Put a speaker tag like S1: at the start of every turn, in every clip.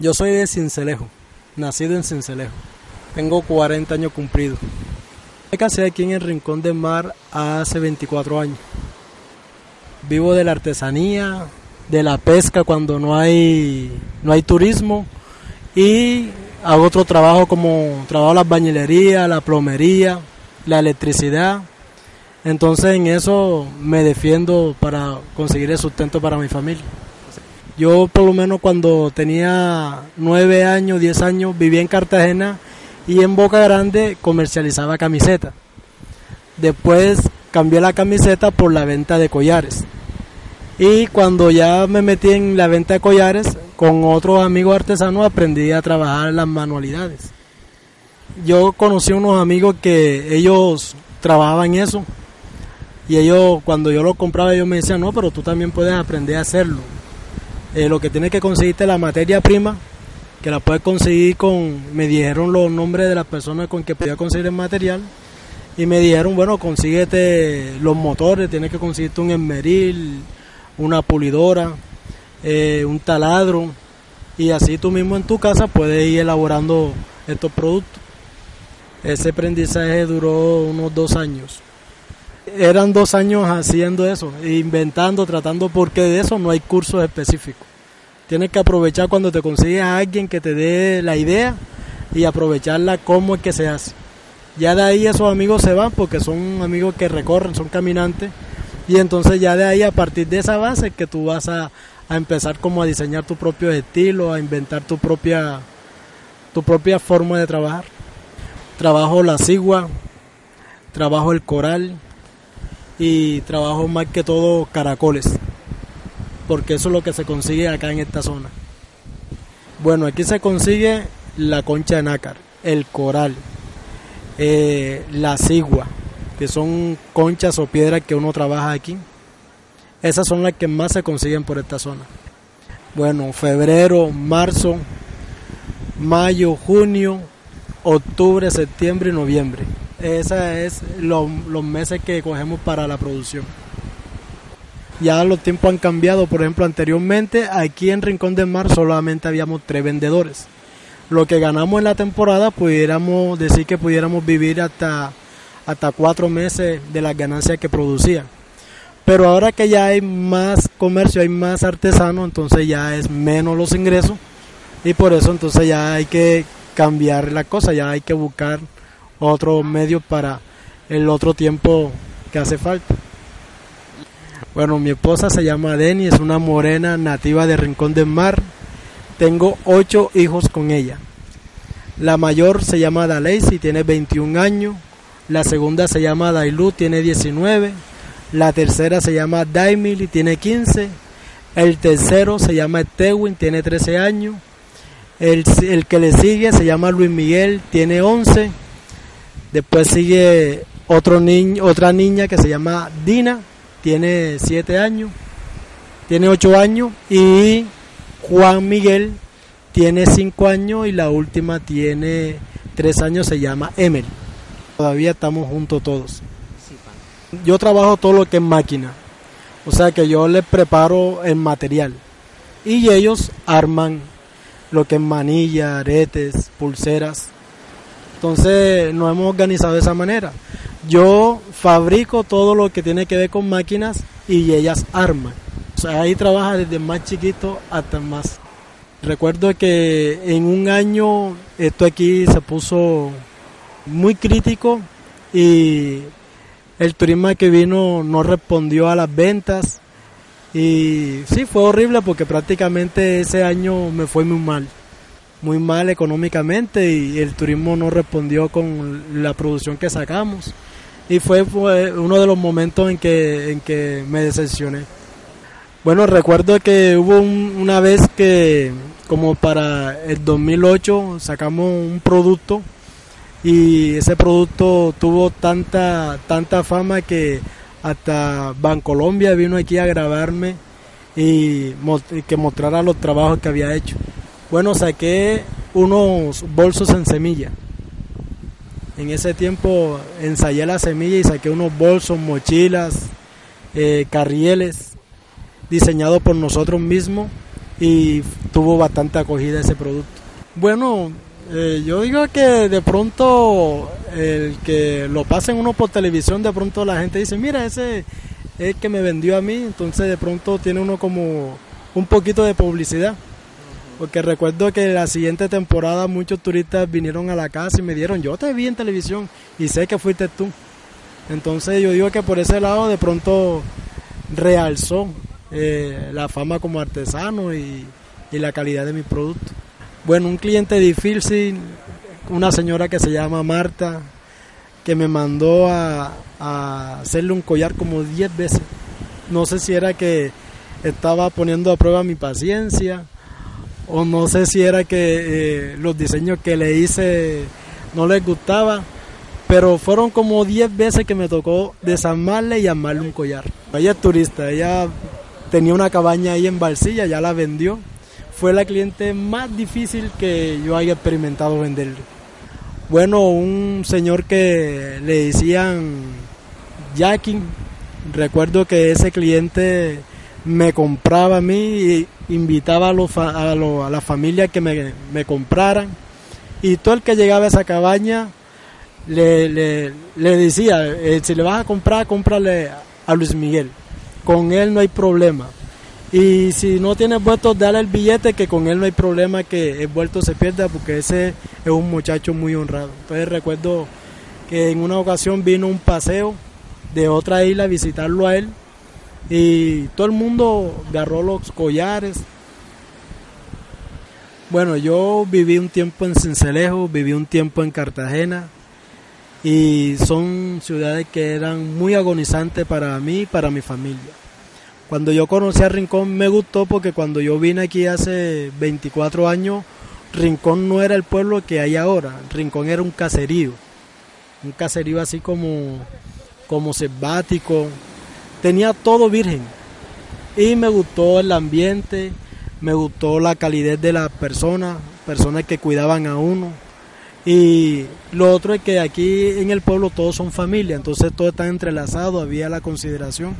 S1: Yo soy de Cincelejo, nacido en Cincelejo. Tengo 40 años cumplidos. Me casé aquí en el Rincón del Mar hace 24 años. Vivo de la artesanía, de la pesca cuando no hay, no hay turismo y hago otro trabajo como trabajo la bañilería, la plomería, la electricidad. Entonces en eso me defiendo para conseguir el sustento para mi familia. Yo por lo menos cuando tenía nueve años, diez años, vivía en Cartagena y en Boca Grande comercializaba camisetas. Después cambié la camiseta por la venta de collares. Y cuando ya me metí en la venta de collares, con otros amigos artesanos aprendí a trabajar las manualidades. Yo conocí unos amigos que ellos trabajaban eso. Y ellos, cuando yo lo compraba, ellos me decían, no, pero tú también puedes aprender a hacerlo. Eh, lo que tienes que conseguirte la materia prima, que la puedes conseguir con, me dijeron los nombres de las personas con que podía conseguir el material, y me dijeron, bueno, consíguete los motores, tienes que conseguirte un esmeril, una pulidora, eh, un taladro, y así tú mismo en tu casa puedes ir elaborando estos productos. Ese aprendizaje duró unos dos años. Eran dos años haciendo eso, inventando, tratando, porque de eso no hay cursos específicos. Tienes que aprovechar cuando te consigues a alguien que te dé la idea y aprovecharla como es que se hace. Ya de ahí esos amigos se van porque son amigos que recorren, son caminantes. Y entonces ya de ahí a partir de esa base que tú vas a, a empezar como a diseñar tu propio estilo, a inventar tu propia, tu propia forma de trabajar. Trabajo la cigua, trabajo el coral y trabajo más que todo caracoles, porque eso es lo que se consigue acá en esta zona. Bueno, aquí se consigue la concha de nácar, el coral, eh, la cigua, que son conchas o piedras que uno trabaja aquí. Esas son las que más se consiguen por esta zona. Bueno, febrero, marzo, mayo, junio, octubre, septiembre y noviembre. Esos es lo, los meses que cogemos para la producción. Ya los tiempos han cambiado. Por ejemplo, anteriormente aquí en Rincón del Mar solamente habíamos tres vendedores. Lo que ganamos en la temporada, pudiéramos decir que pudiéramos vivir hasta, hasta cuatro meses de las ganancias que producían. Pero ahora que ya hay más comercio, hay más artesanos, entonces ya es menos los ingresos y por eso entonces ya hay que cambiar la cosa, ya hay que buscar otro medio para el otro tiempo que hace falta. Bueno, mi esposa se llama Denny, es una morena nativa de Rincón del Mar. Tengo ocho hijos con ella. La mayor se llama Dalacy, tiene 21 años. La segunda se llama Dailu, tiene 19. La tercera se llama Daimili, tiene 15. El tercero se llama Tewin, tiene 13 años. El, el, que le sigue se llama Luis Miguel, tiene 11. Después sigue otro niño, otra niña que se llama Dina, tiene 7 años. Tiene 8 años. Y Juan Miguel tiene 5 años y la última tiene 3 años, se llama Emel. Todavía estamos juntos todos. Yo trabajo todo lo que es máquina. O sea que yo les preparo el material. Y ellos arman lo que es manilla, aretes, pulseras. Entonces nos hemos organizado de esa manera. Yo fabrico todo lo que tiene que ver con máquinas y ellas arman. O sea, ahí trabaja desde más chiquito hasta más. Recuerdo que en un año esto aquí se puso muy crítico y el turismo que vino no respondió a las ventas y sí, fue horrible porque prácticamente ese año me fue muy mal, muy mal económicamente y el turismo no respondió con la producción que sacamos. Y fue, uno de los momentos en que, en que me decepcioné. Bueno, recuerdo que hubo un, una vez que, como para el 2008, sacamos un producto y ese producto tuvo tanta, tanta fama que hasta Bancolombia vino aquí a grabarme y, que mostrara los trabajos que había hecho. Bueno, saqué unos bolsos en semilla. En ese tiempo ensayé la semilla y saqué unos bolsos, mochilas, eh, carrieles, diseñados por nosotros mismos. y tuvo bastante acogida ese producto. Bueno, eh, yo digo que de pronto el que lo pasen uno por televisión, de pronto la gente dice, mira, ese es el que me vendió a mí, entonces de pronto tiene uno como un poquito de publicidad. Porque recuerdo que la siguiente temporada muchos turistas vinieron a la casa y me dieron, yo te vi en televisión y sé que fuiste tú. Entonces yo digo que por ese lado de pronto realzó eh, la fama como artesano y, la calidad de mi producto. Bueno, un cliente difícil, una señora que se llama Marta, que me mandó a, hacerle un collar como 10 veces. No sé si era que estaba poniendo a prueba mi paciencia o no sé si era que eh, los diseños que le hice no les gustaba, pero fueron como 10 veces que me tocó desarmarle y armarle un collar. Ella es turista, ella tenía una cabaña ahí en Balsilla, ya la vendió fue la cliente más difícil que yo haya experimentado venderle. Bueno, un señor que le decían Jackie, recuerdo que ese cliente me compraba a mí y invitaba a, los, a, a la familia que me, me, compraran y todo el que llegaba a esa cabaña le, le, decía, eh, si le vas a comprar, cómprale a Luis Miguel, con él no hay problema. Y si no tienes vuelto, dale el billete, que con él no hay problema que el vuelto se pierda, porque ese es un muchacho muy honrado. Entonces recuerdo que en una ocasión vino un paseo de otra isla a visitarlo a él y todo el mundo agarró los collares. Bueno, yo viví un tiempo en Cincelejo, viví un tiempo en Cartagena y son ciudades que eran muy agonizantes para mí y para mi familia. Cuando yo conocí a Rincón me gustó porque cuando yo vine aquí hace 24 años, Rincón no era el pueblo que hay ahora, Rincón era un caserío, un caserío así como, como selvático, tenía todo virgen y me gustó el ambiente, me gustó la calidez de las personas, personas que cuidaban a uno. Y lo otro es que aquí en el pueblo todos son familia, entonces todo está entrelazado, había la consideración.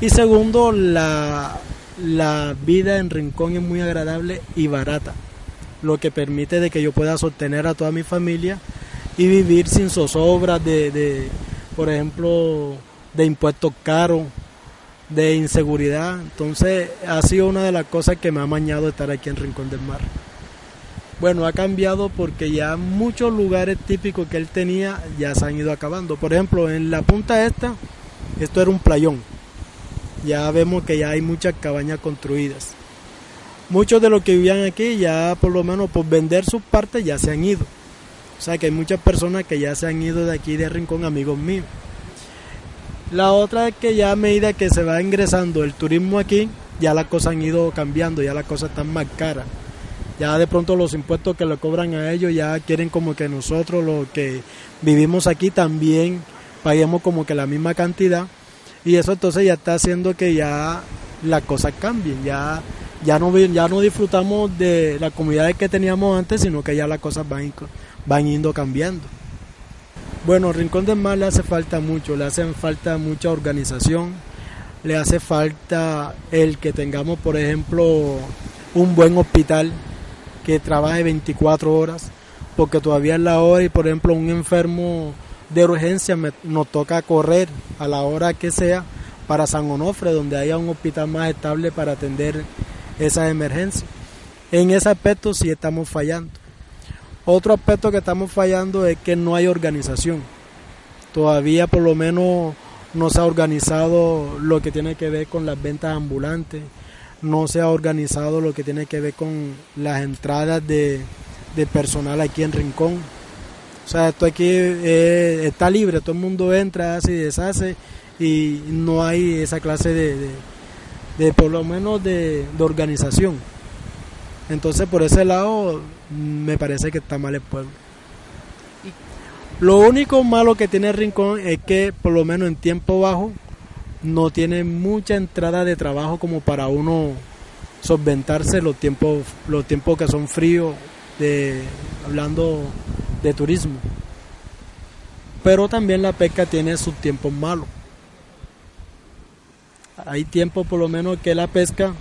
S1: Y segundo, la, la vida en Rincón es muy agradable y barata, lo que permite de que yo pueda sostener a toda mi familia y vivir sin zozobras de, de por ejemplo, de impuestos caros, de inseguridad. Entonces ha sido una de las cosas que me ha mañado estar aquí en Rincón del Mar. Bueno, ha cambiado porque ya muchos lugares típicos que él tenía ya se han ido acabando. Por ejemplo, en la punta esta, esto era un playón ya vemos que ya hay muchas cabañas construidas. Muchos de los que vivían aquí ya por lo menos por vender sus partes ya se han ido. O sea que hay muchas personas que ya se han ido de aquí de Rincón, amigos míos. La otra es que ya a medida que se va ingresando el turismo aquí, ya las cosas han ido cambiando, ya las cosas están más caras. Ya de pronto los impuestos que le cobran a ellos ya quieren como que nosotros los que vivimos aquí también paguemos como que la misma cantidad y eso entonces ya está haciendo que ya las cosas cambien, ya, ya, no, ya no disfrutamos de las comunidades que teníamos antes, sino que ya las cosas van, van yendo cambiando. Bueno, Rincón del Mar le hace falta mucho, le hace falta mucha organización, le hace falta el que tengamos, por ejemplo, un buen hospital que trabaje 24 horas, porque todavía es la hora y, por ejemplo, un enfermo de urgencia nos toca correr a la hora que sea para San Onofre, donde haya un hospital más estable para atender esas emergencias. En ese aspecto sí estamos fallando. Otro aspecto que estamos fallando es que no hay organización. Todavía por lo menos no se ha organizado lo que tiene que ver con las ventas ambulantes, no se ha organizado lo que tiene que ver con las entradas de, de personal aquí en Rincón o sea, esto aquí eh, está libre, todo el mundo entra, hace y deshace y no hay esa clase de, de, por lo menos de, organización. Entonces por ese lado me parece que está mal el pueblo. Lo único malo que tiene Rincón es que por lo menos en tiempo bajo no tiene mucha entrada de trabajo como para uno solventarse los tiempos los tiempos que son fríos de hablando de turismo. Pero también la pesca tiene sus tiempos malos. Hay tiempos por lo menos que la pesca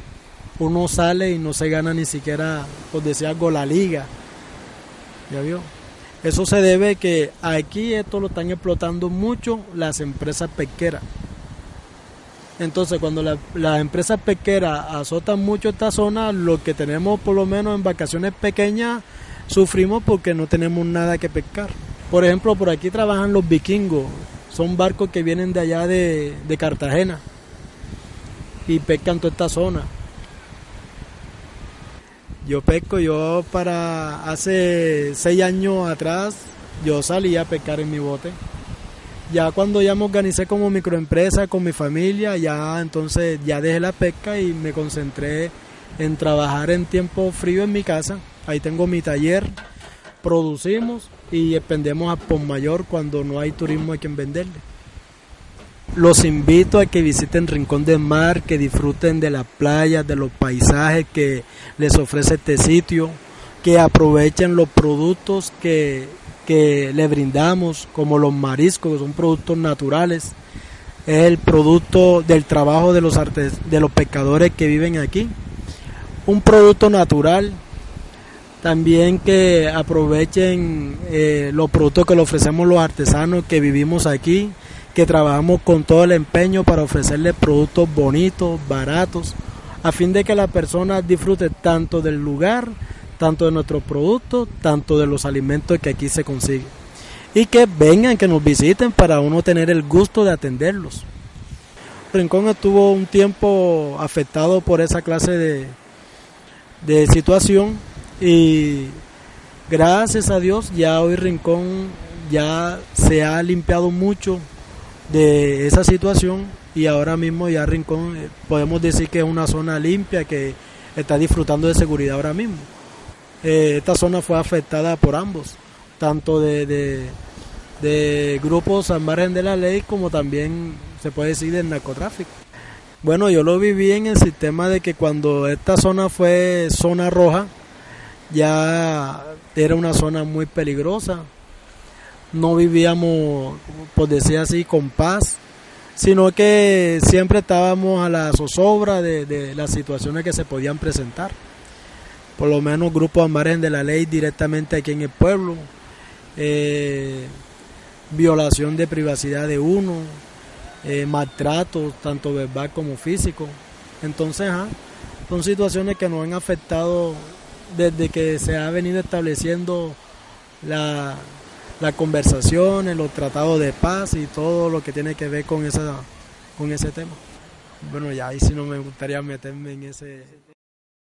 S1: uno sale y no se gana ni siquiera, por decir algo, la liga. ¿Ya vio? Eso se debe que aquí esto lo están explotando mucho las empresas pesqueras. Entonces, cuando las empresas pesqueras azotan mucho esta zona, lo que tenemos por lo menos en vacaciones pequeñas, sufrimos porque no tenemos nada que pescar. Por ejemplo, por aquí trabajan los vikingos, son barcos que vienen de allá de Cartagena y pescan toda esta zona. Yo pesco, yo para hace seis años atrás, yo salía a pescar en mi bote. Ya cuando ya me organicé como microempresa con mi familia, ya entonces ya dejé la pesca y me concentré en trabajar en tiempo frío en mi casa. Ahí tengo mi taller, producimos y expendemos a por mayor cuando no hay turismo a quien venderle. Los invito a que visiten Rincón del Mar, que disfruten de las playas, de los paisajes que les ofrece este sitio, que aprovechen los productos que, que le brindamos, como los mariscos, que son productos naturales. Es el producto del trabajo de los, artes, de los pescadores que viven aquí. Un producto natural. También que aprovechen eh, los productos que le ofrecemos los artesanos que vivimos aquí que trabajamos con todo el empeño para ofrecerles productos bonitos, baratos, a fin de que la persona disfrute tanto del lugar, tanto de nuestros productos, tanto de los alimentos que aquí se consiguen. Y que vengan, que nos visiten para uno tener el gusto de atenderlos. Rincón estuvo un tiempo afectado por esa clase de, de situación y gracias a Dios ya hoy Rincón ya se ha limpiado mucho de esa situación y ahora mismo ya Rincón eh, podemos decir que es una zona limpia que está disfrutando de seguridad ahora mismo. Eh, esta zona fue afectada por ambos, tanto de, de, grupos al margen de la ley como también se puede decir del narcotráfico. Bueno, yo lo viví en el sistema de que cuando esta zona fue zona roja, ya era una zona muy peligrosa, no vivíamos, por decir así, con paz, sino que siempre estábamos a la zozobra de, las situaciones que se podían presentar. Por lo menos grupos al margen de la ley directamente aquí en el pueblo, eh, violación de privacidad de uno, eh, maltrato, tanto verbal como físico. Entonces, son situaciones que nos han afectado desde que se ha venido estableciendo la, la conversación, los tratados de paz y todo lo que tiene que ver con, esa, con ese tema. Bueno, ya ahí sí no me gustaría meterme en ese...